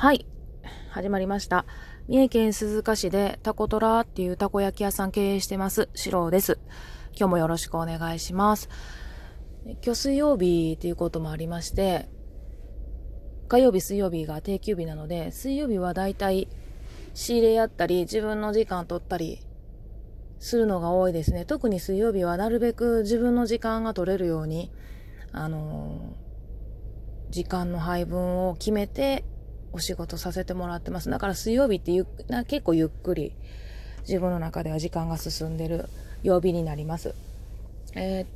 はい。始まりました。三重県鈴鹿市でタコトラっていうたこ焼き屋さん経営してます。シロです。今日もよろしくお願いします。今日水曜日っていうこともありまして、火曜日、水曜日が定休日なので、水曜日はだいたい仕入れやったり、自分の時間取ったりするのが多いですね。特に水曜日はなるべく自分の時間が取れるように、あのー、時間の配分を決めてお仕事させてもらってます。だから水曜日ってゆな結構ゆっくり自分の中では時間が進んでる曜日になります。えー、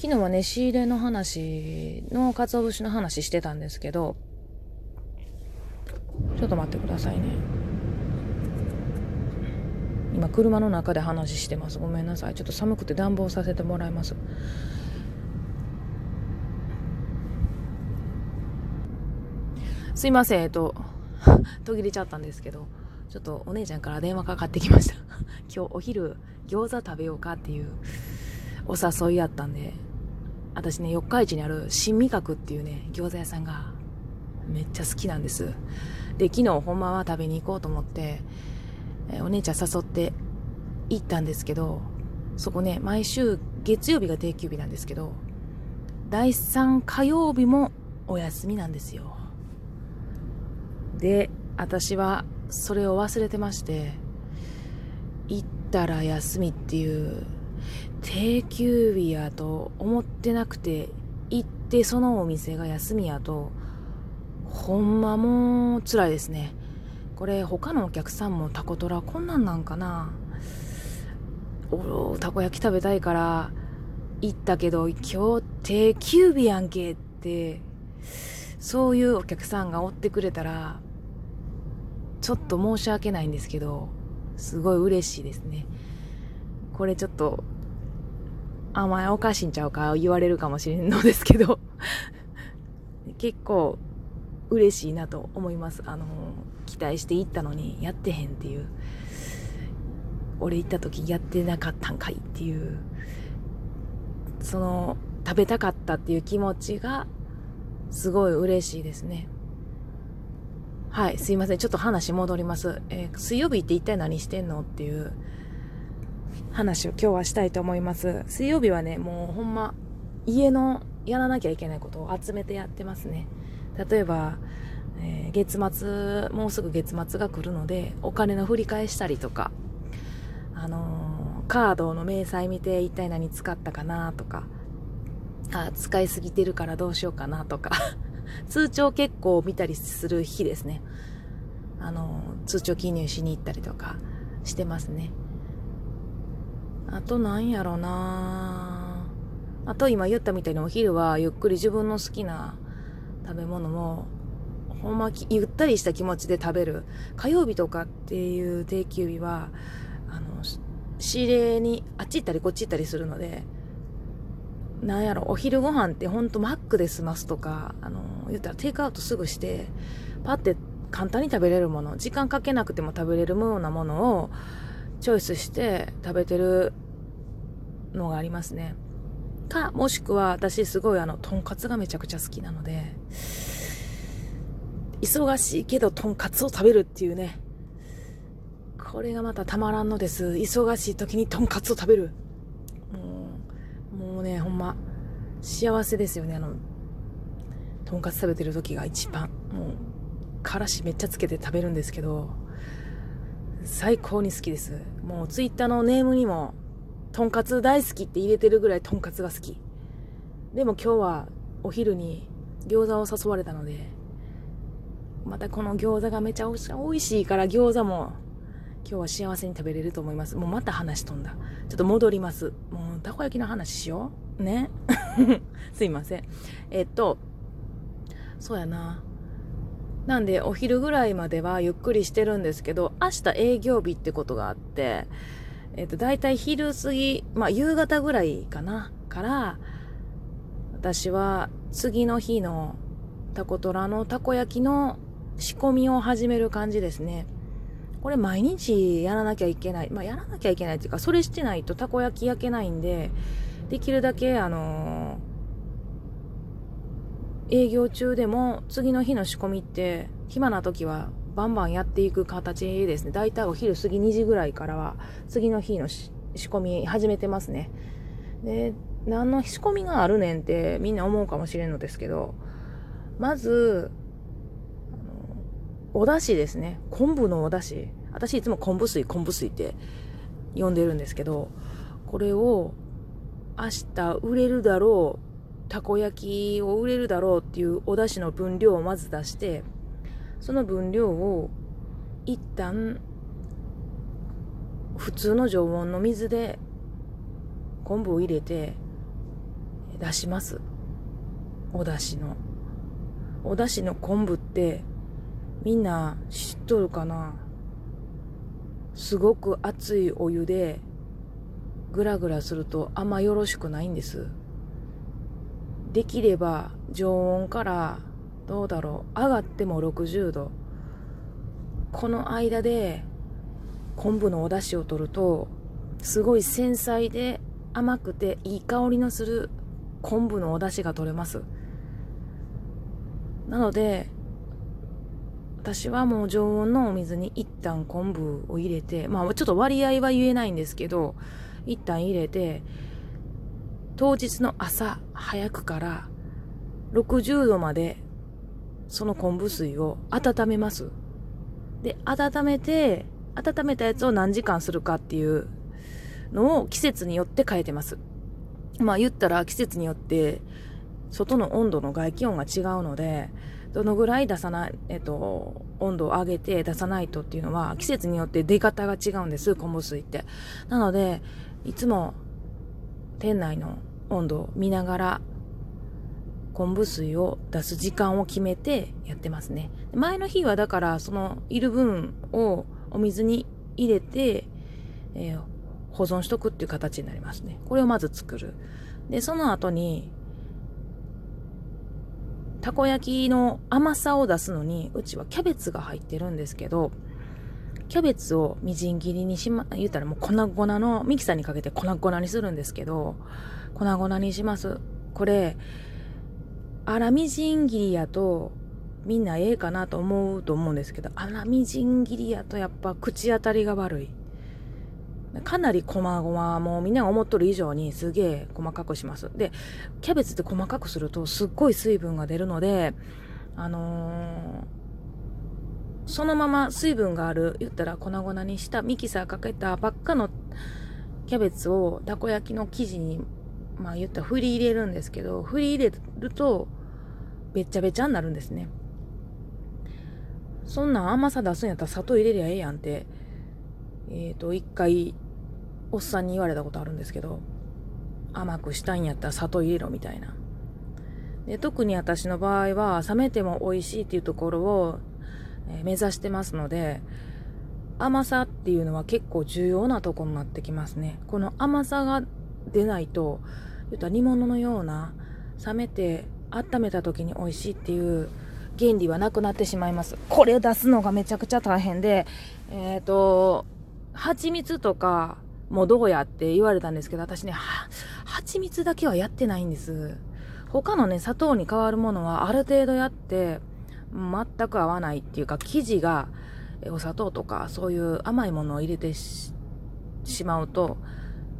昨日はね、仕入れの話の鰹節の話してたんですけど、ちょっと待ってくださいね。今車の中で話してます。ごめんなさい。ちょっと寒くて暖房させてもらいます。すいません、えっと、途切れちゃったんですけど、ちょっとお姉ちゃんから電話かかってきました。今日お昼餃子食べようかっていうお誘いやったんで、私ね、四日市にある新味覚っていうね、餃子屋さんがめっちゃ好きなんです。で、昨日ほんまは食べに行こうと思って、えお姉ちゃん誘って行ったんですけど、そこね、毎週月曜日が定休日なんですけど、第3火曜日もお休みなんですよ。で私はそれを忘れてまして行ったら休みっていう定休日やと思ってなくて行ってそのお店が休みやとほんまもう辛いですね。これ他のお客さんもタコトラこんなんなんかな。おたこ焼き食べたいから行ったけど今日定休日やんけってそういうお客さんがおってくれたらちょっと申し訳ないんですけど、すごい嬉しいですね。これちょっと、あまりおかしいんちゃうか言われるかもしれんのですけど 結構嬉しいなと思います。あの、期待して行ったのにやってへんっていう。俺行った時やってなかったんかいっていう。その、食べたかったっていう気持ちがすごい嬉しいですね。はい、すいません。ちょっと話戻ります。えー、水曜日って一体何してんのっていう話を今日はしたいと思います。水曜日はね、もうほんま、家のやらなきゃいけないことを集めてやってますね。例えば、えー、月末、もうすぐ月末が来るので、お金の振り返したりとか、あのー、カードの明細見て一体何使ったかなとか、あ、使いすぎてるからどうしようかなとか通帳結構見たりする日ですね。あの、通帳記入しに行ったりとかしてますね。あとなんやろなあと今言ったみたいにお昼はゆっくり自分の好きな食べ物もほんまゆったりした気持ちで食べる。火曜日とかっていう定休日は、あの、仕入れにあっち行ったりこっち行ったりするので、なんやろ、お昼ご飯ってほんとマックで済ますとか、あの、言ったらテイクアウトすぐして、パって簡単に食べれるもの、時間かけなくても食べれるようなものをチョイスして食べてるのがありますね。か、もしくは私すごいあの、とんかつがめちゃくちゃ好きなので、忙しいけどとんかつを食べるっていうね、これがまたたまらんのです。忙しい時にとんかつを食べる。もね、ほんま、幸せですよね。あの、とんかつ食べてる時が一番、もう、からしめっちゃつけて食べるんですけど、最高に好きです。もうツイッターのネームにも、とんかつ大好きって入れてるぐらいとんかつが好き。でも今日はお昼に餃子を誘われたので、またこの餃子がめちゃ美味しいから餃子も今日は幸せに食べれると思います。もうまた話飛んだ。ちょっと戻ります。もうたこ焼きの話しよう。ね。すいません。えっと、そうやな。なんでお昼ぐらいまではゆっくりしてるんですけど、明日営業日ってことがあって、えっと、だいたい昼過ぎ、まあ夕方ぐらいかな、から、私は次の日のタコトラのたこ焼きの仕込みを始める感じですね。これ毎日やらなきゃいけない。まあ、やらなきゃいけないっていうか、それしてないとたこ焼き焼けないんで、できるだけ、あの営業中でも次の日の仕込みって暇な時はバンバンやっていく形ですね。だいたいお昼過ぎ2時ぐらいからは次の日の仕込み始めてますね。で、何の仕込みがあるねんってみんな思うかもしれんのですけど、まず、お出汁ですね。昆布のお出汁。私いつも昆布水、昆布水って呼んでるんですけど、これを明日売れるだろうたこ焼きを売れるだろうっていうお出汁の分量をまず出してその分量を一旦普通の常温の水で昆布を入れて出しますお出汁のお出汁の昆布ってみんな知っとるかな？すごく熱いお湯でグラグラするとあんまよろしくないんです。できれば常温からどうだろう上がっても60度この間で昆布のお出汁を取るとすごい繊細で甘くていい香りのする昆布のお出汁が取れます。なので私はもう常温のお水に一旦昆布を入れてまあちょっと割合は言えないんですけど一旦入れて当日の朝早くから60度までその昆布水を温めます。で、温めて、温めたやつを何時間するかっていうのを季節によって変えてます。まあ言ったら季節によって外の温度の外気温が違うので、どのぐらい出さない、えっと、温度を上げて出さないとっていうのは季節によって出方が違うんです、昆布水って。なので、いつも店内の温度を見ながら昆布水を出す時間を決めてやってますね。前の日はだからそのいる分をお水に入れて、えー、保存しとくっていう形になりますね。これをまず作る。でその後にたこ焼きの甘さを出すのにうちはキャベツが入ってるんですけどキャベツをみじん切りにしま、言ったらもう粉々のミキサーにかけて粉々にするんですけど、粉々にします。これ、粗みじん切りやと、みんなええかなと思うと思うんですけど、粗みじん切りやとやっぱ口当たりが悪い。かなり細々、もうみんなが思っとる以上にすげえ細かくします。で、キャベツって細かくするとすっごい水分が出るので、あのーそのまま水分がある、言ったら粉々にしたミキサーかけたばっかのキャベツをたこ焼きの生地に、まあ言ったら振り入れるんですけど、振り入れると、べっちゃべちゃになるんですね。そんな甘さ出すんやったら砂糖入れりゃええやんって、えっ、ー、と、一回、おっさんに言われたことあるんですけど、甘くしたいんやったら砂糖入れろみたいな。で特に私の場合は冷めても美味しいっていうところを目指してますので甘さっていうのは結構重要なとこになってきますねこの甘さが出ないと言った煮物のような冷めて温めた時に美味しいっていう原理はなくなってしまいますこれを出すのがめちゃくちゃ大変でえっ、ー、と蜂蜜とかもうどうやって言われたんですけど私ね蜂蜜だけはやってないんです。他のね砂糖に変わるものはある程度やって全く合わないっていうか生地がお砂糖とかそういう甘いものを入れてしまうと、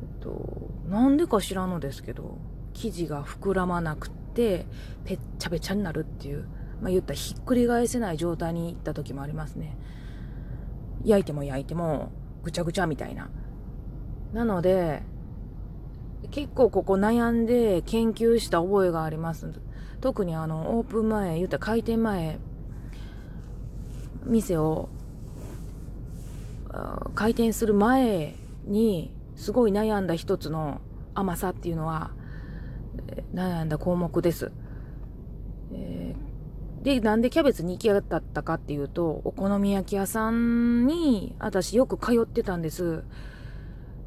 えっと、なんでか知らんのですけど生地が膨らまなくてぺっちゃぺちゃになるっていう、まあ、言ったらひっくり返せない状態にいった時もありますね。焼いても焼いてもぐちゃぐちゃみたいな。なので結構ここ悩んで研究した覚えがあります特にあのオープン前言った開店前店を開店する前にすごい悩んだ一つの甘さっていうのは悩んだ項目です。え、で、なんでキャベツに行き当たったかっていうと、お好み焼き屋さんに私よく通ってたんです。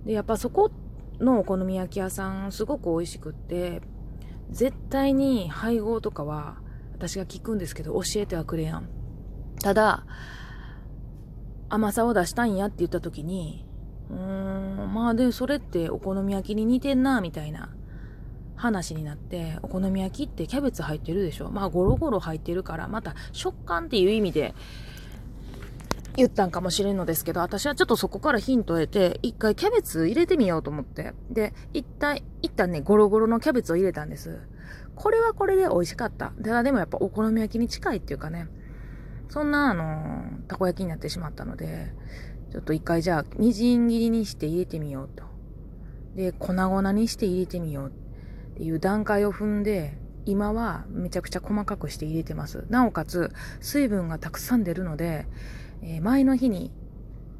で、やっぱそこのお好み焼き屋さんすごく美味しくって、絶対に配合とかは私が聞くんですけど教えてはくれやん。ただ、甘さを出したいんやって言った時に、うーん、まあで、それってお好み焼きに似てんな、みたいな。話になってお好み焼きってキャベツ入ってるでしょまあゴロゴロ入ってるからまた食感っていう意味で言ったんかもしれんのですけど、私はちょっとそこからヒントを得て、一回キャベツ入れてみようと思って。で、一体、一旦ね、ゴロゴロのキャベツを入れたんです。これはこれで美味しかった。ただでもやっぱお好み焼きに近いっていうかね、そんなあのたこ焼きになってしまったので、ちょっと一回じゃあ、みじん切りにして入れてみようと。で、粉々にして入れてみようっていう段階を踏んで、今はめちゃくちゃ細かくして入れてます。なおかつ、水分がたくさん出るので、えー、前の日に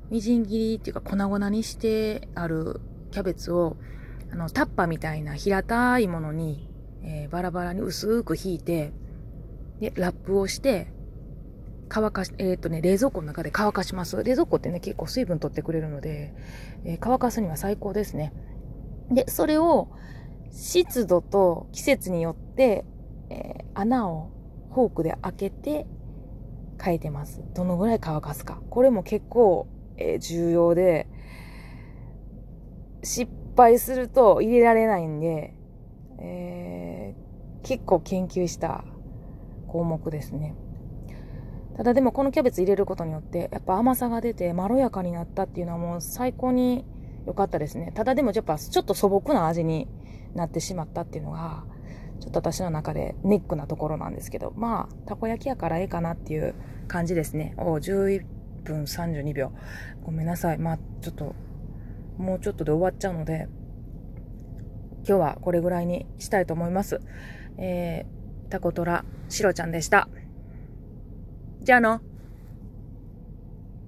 みじん切りっていうか粉々にしてあるキャベツをあのタッパみたいな平たいものに、えー、バラバラに薄く引いてでラップをして乾かし、え、ー、とね、冷蔵庫の中で乾かします。冷蔵庫ってね、結構水分取ってくれるので、えー、乾かすには最高ですね。で、それを湿度と季節によって、えー、穴をフォークで開けて変えてます。どのぐらい乾かすか。これも結構、えー、重要で、失敗すると入れられないんで、えー、結構研究した項目ですね。ただでもこのキャベツ入れることによってやっぱ甘さが出てまろやかになったっていうのはもう最高に良かったですね。ただでもやっぱちょっと素朴な味になってしまったっていうのがちょっと私の中でネックなところなんですけど、まあ、たこ焼きやからええかなっていう感じですね。お11分32秒。ごめんなさい。まあ、ちょっと、もうちょっとで終わっちゃうので、今日はこれぐらいにしたいと思います。えー、タコトラ、シロちゃんでした。じゃあの。